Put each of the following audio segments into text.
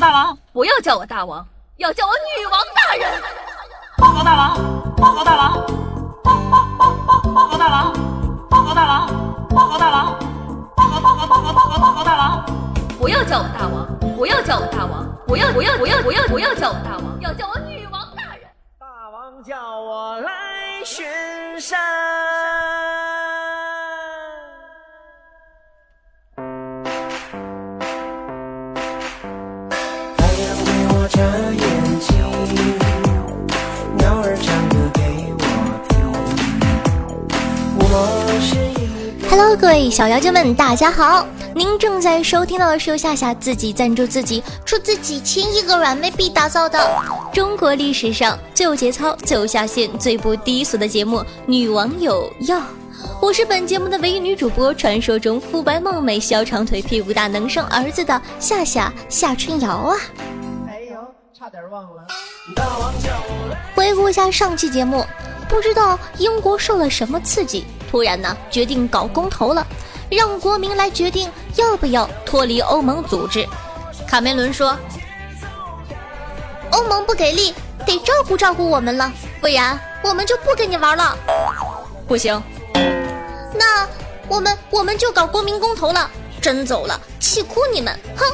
告大王，不要叫我大王，要叫我女王大人。报告大王，报告大王，报报报报报告大王，报告大王，报告大王，报告报告报告报告报告大王。不要叫我大王，不要叫我大王，不要不要不要不要不要叫我大王，要叫我女王大人。大王叫我来巡山。对我眨眼睛，鸟儿唱歌给我听。我是一 Hello，各位小妖精们，大家好！您正在收听到的是由夏夏自己赞助自己，出自几千亿个软妹币打造的中国历史上最有节操、最有下限、最不低俗的节目《女网友要》。我是本节目的唯一女主播，传说中肤白貌美、小长腿、屁股大、能生儿子的夏夏夏春瑶啊！差点忘了。回顾一下上期节目，不知道英国受了什么刺激，突然呢决定搞公投了，让国民来决定要不要脱离欧盟组织。卡梅伦说：“欧盟不给力，得照顾照顾我们了，不然我们就不跟你玩了。不行，那我们我们就搞国民公投了，真走了，气哭你们！哼，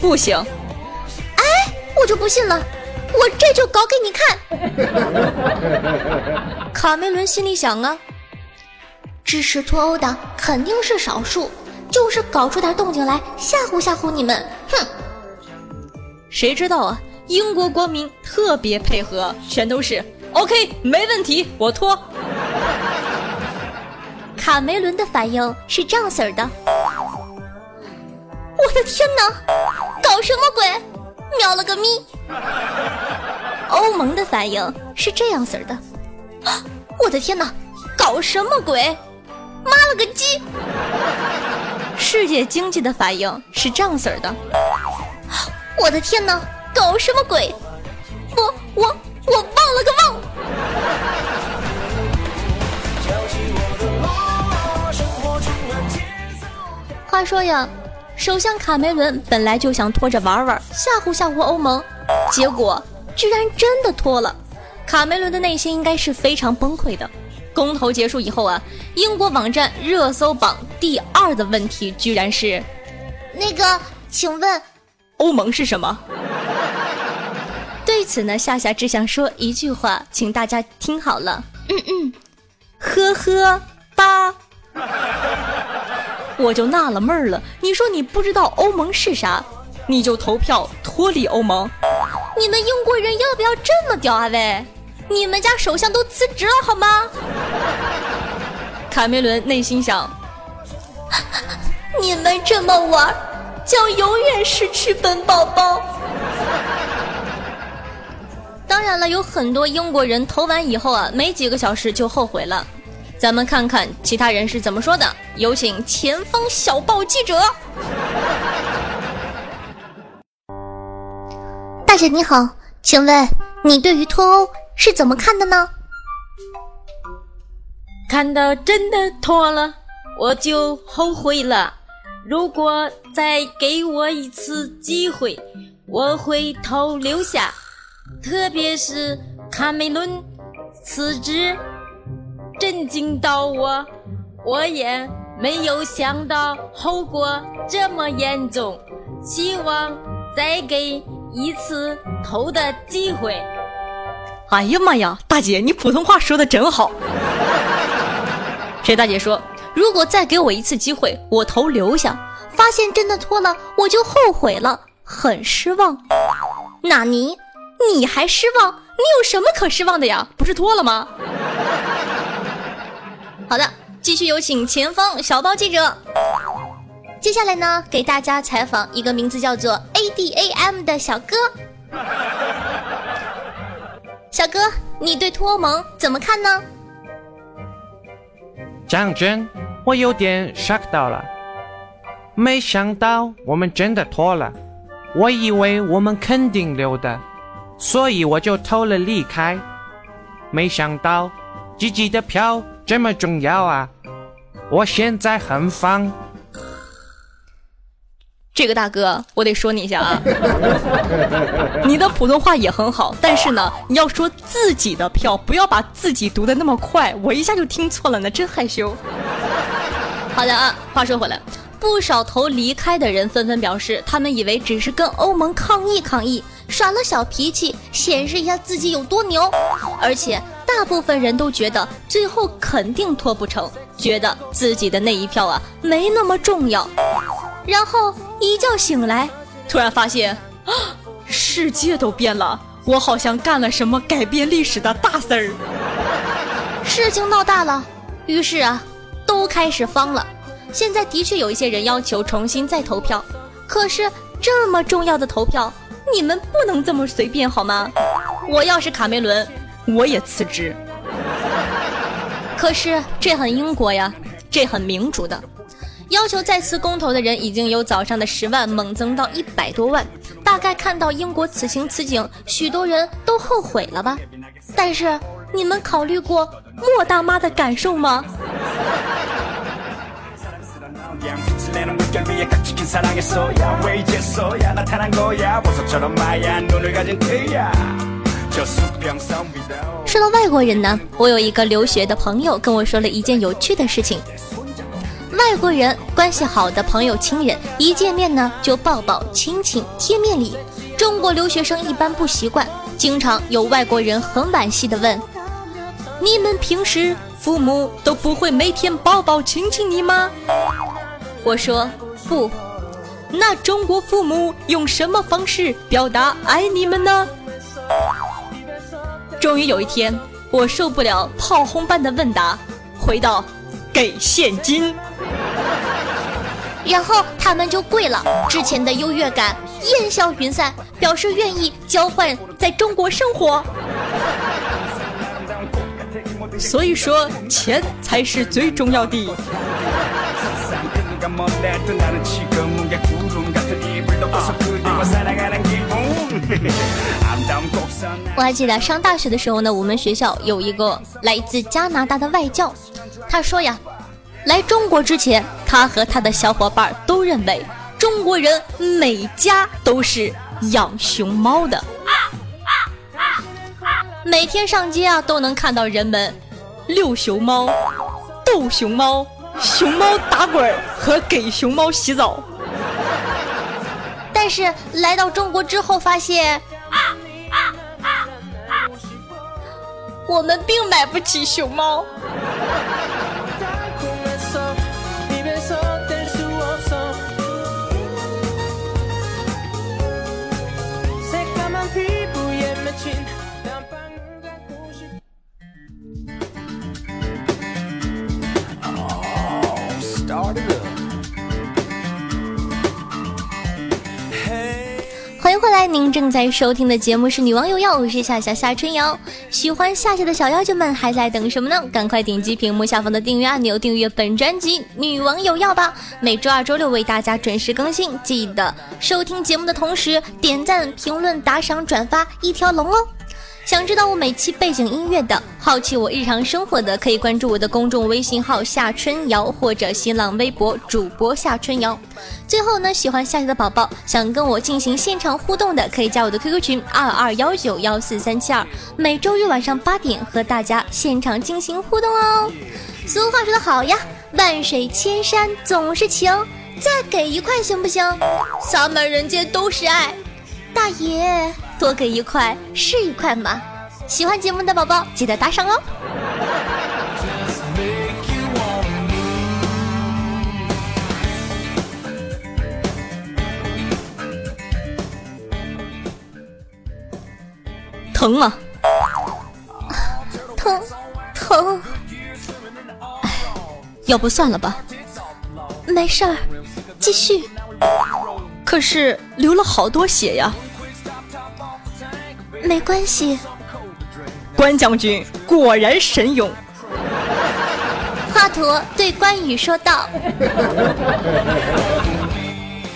不行，我就不信了，我这就搞给你看。卡梅伦心里想啊，支持脱欧的肯定是少数，就是搞出点动静来吓唬吓唬你们。哼，谁知道啊？英国国民特别配合，全都是 OK，没问题，我脱。卡梅伦的反应是这样式儿的：我的天哪，搞什么鬼？喵了个咪！欧盟的反应是这样式儿的：啊我的天哪，搞什么鬼？妈了个鸡！世界经济的反应是这样式儿的：我的天哪，搞什么鬼？我我我忘了个忘！话说呀，首相卡梅伦本来就想拖着玩玩，吓唬吓唬欧盟，结果居然真的拖了。卡梅伦的内心应该是非常崩溃的。公投结束以后啊，英国网站热搜榜第二的问题居然是：那个，请问欧盟是什么？对此呢，夏夏只想说一句话，请大家听好了。嗯嗯，呵呵哒。我就纳了闷儿了，你说你不知道欧盟是啥，你就投票脱离欧盟？你们英国人要不要这么屌啊喂？你们家首相都辞职了好吗？卡梅伦内心想：你们这么玩，将永远失去本宝宝。当然了，有很多英国人投完以后啊，没几个小时就后悔了。咱们看看其他人是怎么说的。有请前方小报记者。大姐你好，请问你对于脱欧是怎么看的呢？看到真的脱了，我就后悔了。如果再给我一次机会，我会投留下。特别是卡梅伦辞职，震惊到我，我也没有想到后果这么严重。希望再给一次投的机会。哎呀妈呀，大姐，你普通话说的真好。谁大姐说，如果再给我一次机会，我投留下。发现真的脱了，我就后悔了，很失望。纳尼？你还失望？你有什么可失望的呀？不是脱了吗？好的，继续有请前方小报记者。接下来呢，给大家采访一个名字叫做 ADAM 的小哥。小哥，你对脱欧盟怎么看呢？讲真，我有点 shock 到了，没想到我们真的脱了，我以为我们肯定留的，所以我就偷了离开。没想到自己的票这么重要啊！我现在很烦。这个大哥，我得说你一下啊，你的普通话也很好，但是呢，你要说自己的票，不要把自己读的那么快，我一下就听错了呢，真害羞。好的啊，话说回来，不少投离开的人纷纷表示，他们以为只是跟欧盟抗议抗议，耍了小脾气，显示一下自己有多牛，而且大部分人都觉得最后肯定脱不成，觉得自己的那一票啊没那么重要。然后一觉醒来，突然发现，啊，世界都变了，我好像干了什么改变历史的大事儿。事情闹大了，于是啊，都开始慌了。现在的确有一些人要求重新再投票，可是这么重要的投票，你们不能这么随便好吗？我要是卡梅伦，我也辞职。可是这很英国呀，这很民主的。要求再次公投的人已经由早上的十万猛增到一百多万，大概看到英国此情此景，许多人都后悔了吧？但是你们考虑过莫大妈的感受吗？说到外国人呢我有一个留学的朋友跟我说了一件有趣的事情外国人关系好的朋友亲人一见面呢就抱抱亲亲贴面礼中国留学生一般不习惯经常有外国人很惋惜的问你们平时父母都不会每天抱抱亲亲你吗？我说不那中国父母用什么方式表达爱你们呢？终于有一天，我受不了炮轰般的问答，回到：“给现金。”然后他们就跪了，之前的优越感烟消云散，表示愿意交换在中国生活。所以说，钱才是最重要的。我还记得上大学的时候呢，我们学校有一个来自加拿大的外教，他说呀，来中国之前，他和他的小伙伴都认为中国人每家都是养熊猫的，每天上街啊都能看到人们遛熊猫、逗熊猫、熊猫打滚和给熊猫洗澡。但是来到中国之后发现，我们并买不起熊猫。回来，您正在收听的节目是《女王有药》，我是夏夏夏春瑶。喜欢夏夏的小妖精们还在等什么呢？赶快点击屏幕下方的订阅按钮，订阅本专辑《女王有药》吧。每周二、周六为大家准时更新，记得收听节目的同时点赞、评论、打赏、转发一条龙哦。想知道我每期背景音乐的，好奇我日常生活的，可以关注我的公众微信号夏春瑶或者新浪微博主播夏春瑶。最后呢，喜欢夏夏的宝宝想跟我进行现场互动的，可以加我的 QQ 群二二幺九幺四三七二，每周日晚上八点和大家现场进行互动哦。俗话说得好呀，万水千山总是情，再给一块行不行？洒满人间都是爱。大爷，多给一块是一块嘛。喜欢节目的宝宝记得打赏哦。疼啊！疼，疼，要不算了吧。没事儿，继续。可是流了好多血呀！没关系，关将军果然神勇。华佗对关羽说道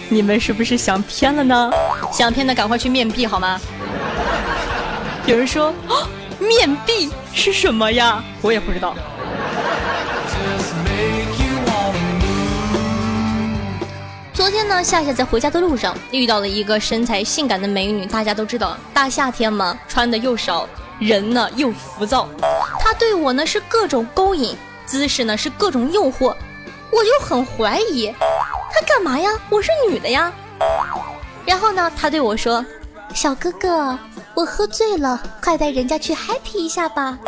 你们是不是想偏了呢？想偏的赶快去面壁好吗？有人说，啊面壁是什么呀？我也不知道。昨天呢，夏夏在回家的路上遇到了一个身材性感的美女。大家都知道，大夏天嘛，穿的又少，人呢又浮躁。她对我呢是各种勾引，姿势呢是各种诱惑，我就很怀疑，她干嘛呀？我是女的呀。然后呢，她对我说：“小哥哥，我喝醉了，快带人家去 happy 一下吧。”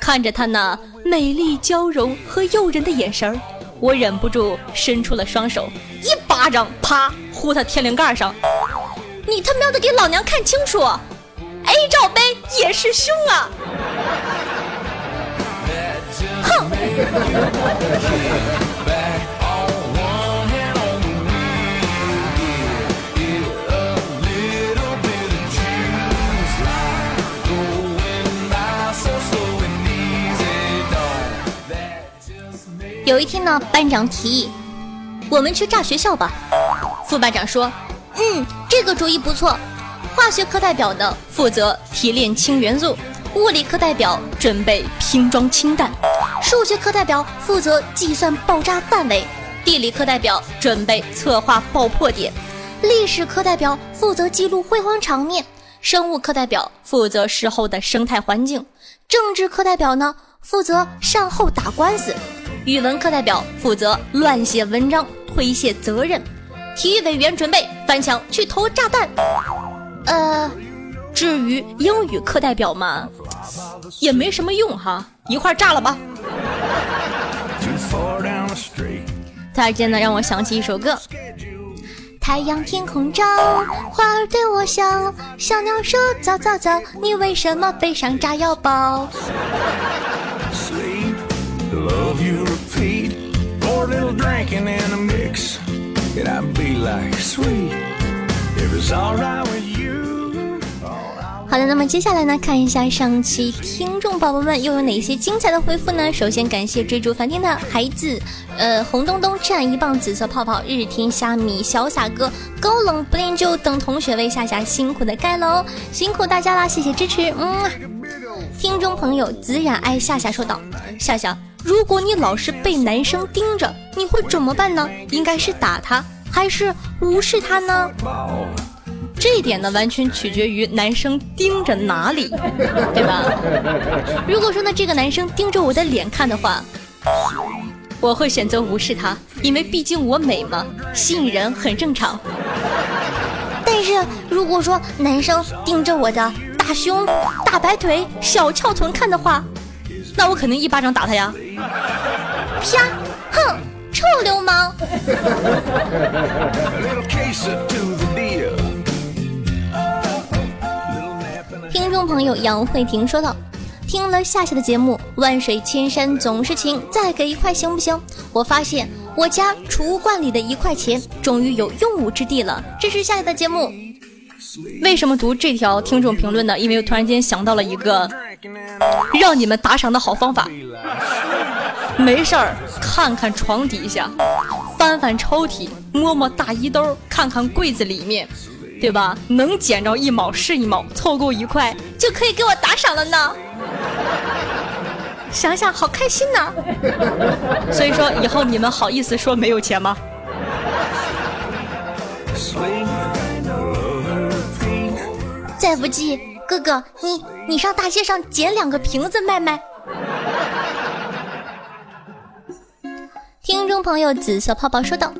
看着她那美丽娇柔和诱人的眼神儿。我忍不住伸出了双手，一巴掌啪呼他天灵盖上！你他喵的给老娘看清楚！A 罩杯也是胸啊！哼！有一天呢，班长提议我们去炸学校吧。副班长说：“嗯，这个主意不错。”化学课代表呢负责提炼氢元素，物理课代表准备拼装氢弹，数学课代表负责计算爆炸范围，地理课代表准备策划爆破点，历史课代表负责记录辉煌场面，生物课代表负责事后的生态环境，政治课代表呢负责善后打官司。语文课代表负责乱写文章推卸责任，体育委员准备翻墙去投炸弹。呃，至于英语课代表嘛，也没什么用哈，一块炸了吧。突然间呢，让我想起一首歌：太阳天空照，花儿对我笑，小鸟说早早早，你为什么背上炸药包？You repeat, pour a little drinking in a mix, and I'd be like, sweet, if it's alright with you. 好的，那么接下来呢，看一下上期听众宝宝们又有哪些精彩的回复呢？首先感谢追逐梵天的孩子，呃，红东东、战一棒、紫色泡泡、日天虾米、潇洒哥、高冷不恋旧等同学为夏夏辛苦的盖楼，辛苦大家啦，谢谢支持，嗯。听众朋友子冉爱夏夏说道：“夏夏，如果你老是被男生盯着，你会怎么办呢？应该是打他，还是无视他呢？”这一点呢，完全取决于男生盯着哪里，对吧？如果说呢，这个男生盯着我的脸看的话，我会选择无视他，因为毕竟我美嘛，吸引人很正常。但是如果说男生盯着我的大胸、大白腿、小翘臀看的话，那我肯定一巴掌打他呀！啪！哼，臭流氓.听众朋友杨慧婷说道：“听了夏夏的节目，万水千山总是情，再给一块行不行？我发现我家储物罐里的一块钱终于有用武之地了。支持夏夏的节目。”为什么读这条听众评论呢？因为我突然间想到了一个让你们打赏的好方法。没事儿，看看床底下，翻翻抽屉，摸摸大衣兜，看看柜子里面，对吧？能捡着一毛是一毛，凑够一块就可以给我打赏了呢。想想好开心呐！所以说以后你们好意思说没有钱吗.再不济，哥哥你你上大街上捡两个瓶子卖卖。听众朋友紫色泡泡说道：“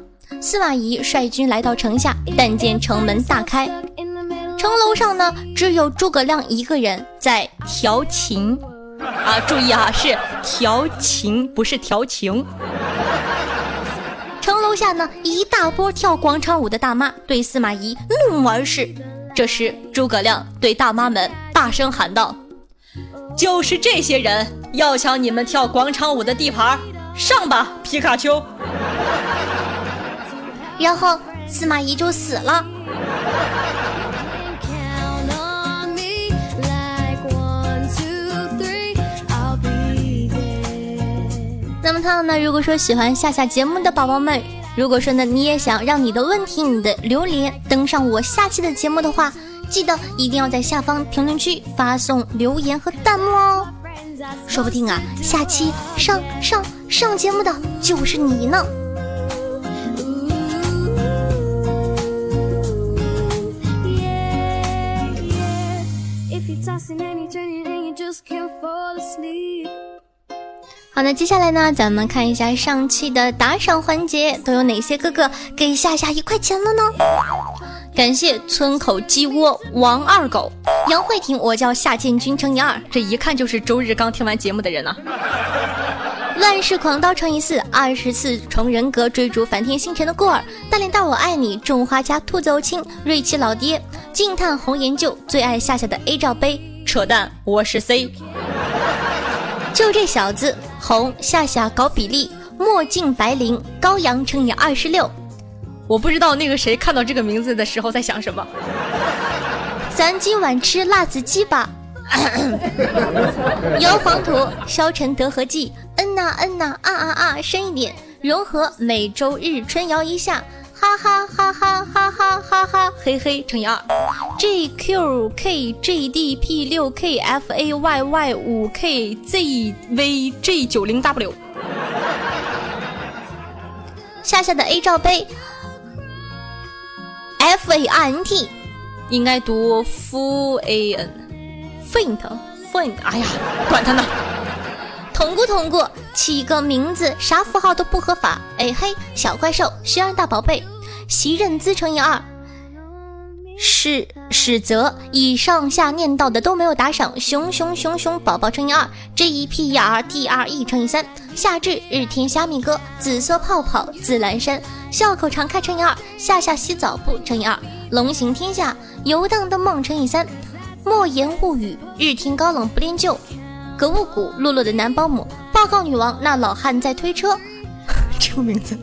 司马懿率军来到城下，但见城门大开，城楼上呢只有诸葛亮一个人在调琴。啊，注意啊，是调琴，不是调情。城楼下呢，一大波跳广场舞的大妈对司马懿怒目而视。这时，诸葛亮对大妈们大声喊道：“就是这些人要抢你们跳广场舞的地盘，上吧，皮卡丘！” 然后司马懿就死了。那么，他呢？如果说喜欢夏夏节目的宝宝们，如果说呢你也想让你的问题、你的留言登上我下期的节目的话，记得一定要在下方评论区发送留言和弹幕哦。说不定啊，下期上上上节目的就是你呢。好的，接下来呢，咱们看一下上期的打赏环节都有哪些哥哥给夏夏一块钱了呢？感谢村口鸡窝王二狗、杨慧婷，我叫夏建军乘以二，这一看就是周日刚听完节目的人呐、乱世狂刀乘以四，二十四重人格追逐梵天星辰的过儿，大脸大我爱你，种花家兔子欧青，瑞奇老爹，惊叹红颜旧，最爱夏夏的 A 罩杯，扯淡，我是 C。就这小子，红夏夏搞比例，墨镜白灵，高阳乘以二十六，我不知道那个谁看到这个名字的时候在想什么。咱今晚吃辣子鸡吧。摇黄土，消沉得和记，嗯呐嗯呐啊啊啊，深一点，融合每周日春摇一下，哈哈哈哈哈哈哈哈，嘿嘿乘以二，G Q K G D P 六 K F A Y Y 五 K Z V G 九零 W，夏夏的 A 罩杯，FANT。应该读 f a n faint faint。哎呀，管他呢。通过通过，起个名字啥符号都不合法。哎嘿，小怪兽，轩儿大宝贝，袭人自乘以二。史史泽，以上下念到的都没有打赏。熊熊熊熊宝宝乘以二，J E P E R T R E 乘以三。夏至日天虾米哥，紫色泡泡紫蓝山，笑口常开乘以二。夏夏洗澡布乘以二。龙行天下，游荡的梦乘以三。莫言物语，日天高冷不恋旧。格物谷，落落的男保姆，报告女王，那老汉在推车。这个名字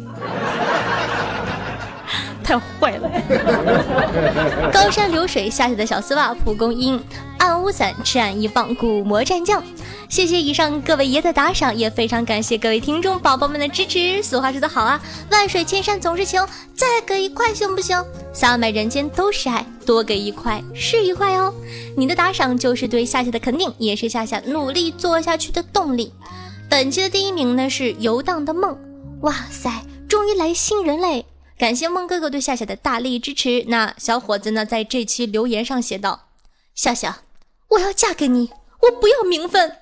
太坏了。高山流水，下雪的小丝袜，蒲公英，暗屋伞，赤岸一棒，古魔战将。谢谢以上各位爷的打赏，也非常感谢各位听众宝宝们的支持。俗话说得好啊，万水千山总是情，再给一块行不行？洒满人间都是爱，多给一块是一块哦。你的打赏就是对夏夏的肯定，也是夏夏努力做下去的动力。本期的第一名呢是游荡的梦，哇塞，终于来新人类！感谢梦哥哥对夏夏的大力支持。那小伙子呢，在这期留言上写道：“夏夏，我要嫁给你，我不要名分。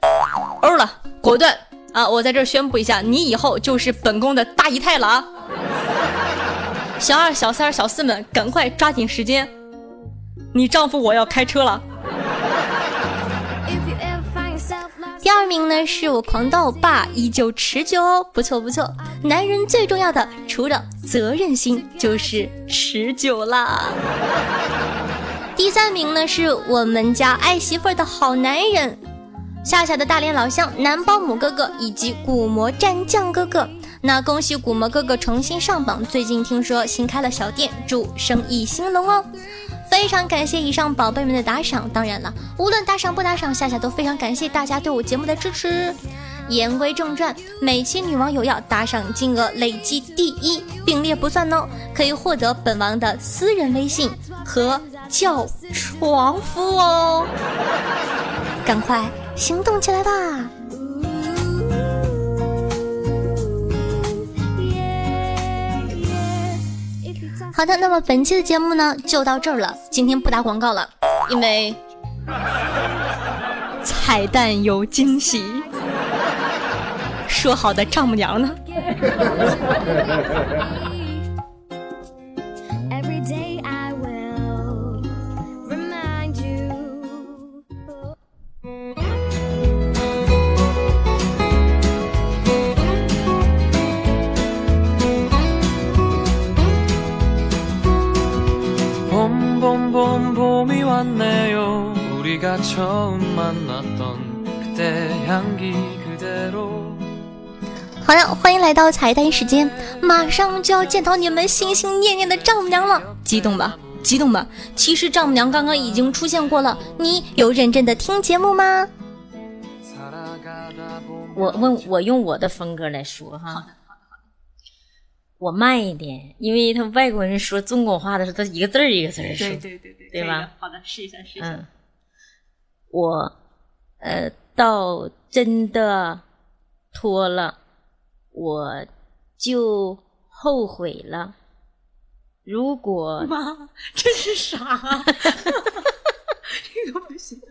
欧了，果断啊！我在这儿宣布一下，你以后就是本宫的大姨太了啊！小二、小三、小四们，赶快抓紧时间，你丈夫我要开车了。第二名呢是我狂到爸，依旧持久哦，不错不错。男人最重要的除了责任心就是持久啦。第三名呢是我们家爱媳妇儿的好男人，夏夏的大连老乡男保姆哥哥以及古魔战将哥哥。那恭喜古魔哥哥重新上榜，最近听说新开了小店，祝生意兴隆哦。非常感谢以上宝贝们的打赏，当然了，无论打赏不打赏，夏夏都非常感谢大家对我节目的支持。言归正传，每期女网友要打赏金额累计第一，并列不算哦，可以获得本王的私人微信和叫床夫哦，赶快行动起来吧！好的，那么本期的节目呢就到这儿了，今天不打广告了，因为彩蛋有惊喜，说好的丈母娘呢？好的，欢迎来到彩蛋时间，马上就要见到你们心心念念的丈母娘了，激动吧，激动吧！其实丈母娘刚刚已经出现过了，你有认真的听节目吗？我问，我用我的风格来说哈，我慢一点，因为他外国人说中国话的时候，他一个字儿一个字儿说，对对对对，对吧？好的，试一下，试一下。我，呃，倒真的脱了。我就后悔了。如果妈，这是啥？这个不行，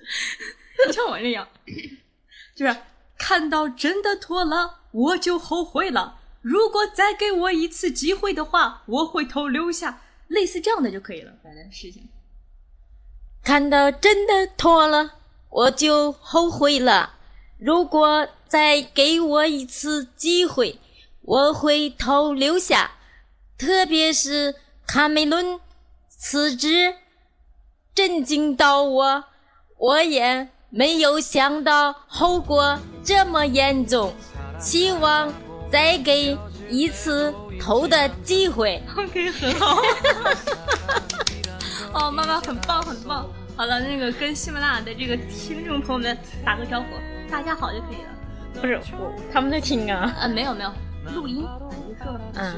像我这样，就是看到。真的脱了，我就后悔了。如果再给我一次机会的话，我会头留下。类似这样的就可以了，反正事情。看到真的脱了，我就后悔了。如果再给我一次机会，我会头留下。特别是卡梅伦辞职，震惊到我，我也没有想到后果这么严重。希望再给一次投的机会。OK，很好。哦，妈妈很棒，很棒。好了，那个跟喜马拉雅的这个听众朋友们打个招呼，大家好就可以了。不是我，他们在听啊。呃，没有没有，录音。嗯。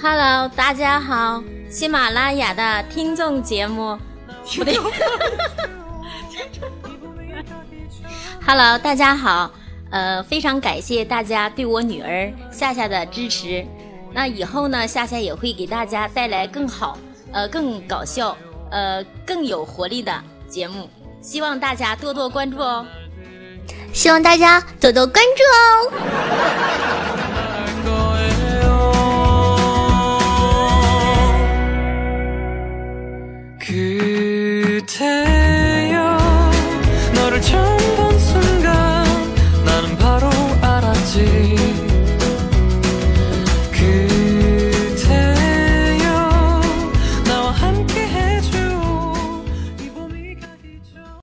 Hello，大家好，喜马拉雅的听众节目，不对。Hello，大家好，呃，非常感谢大家对我女儿夏夏的支持。那以后呢，夏夏也会给大家带来更好、呃更搞笑、呃更有活力的节目。希望大家多多关注哦。希望大家多多关注哦。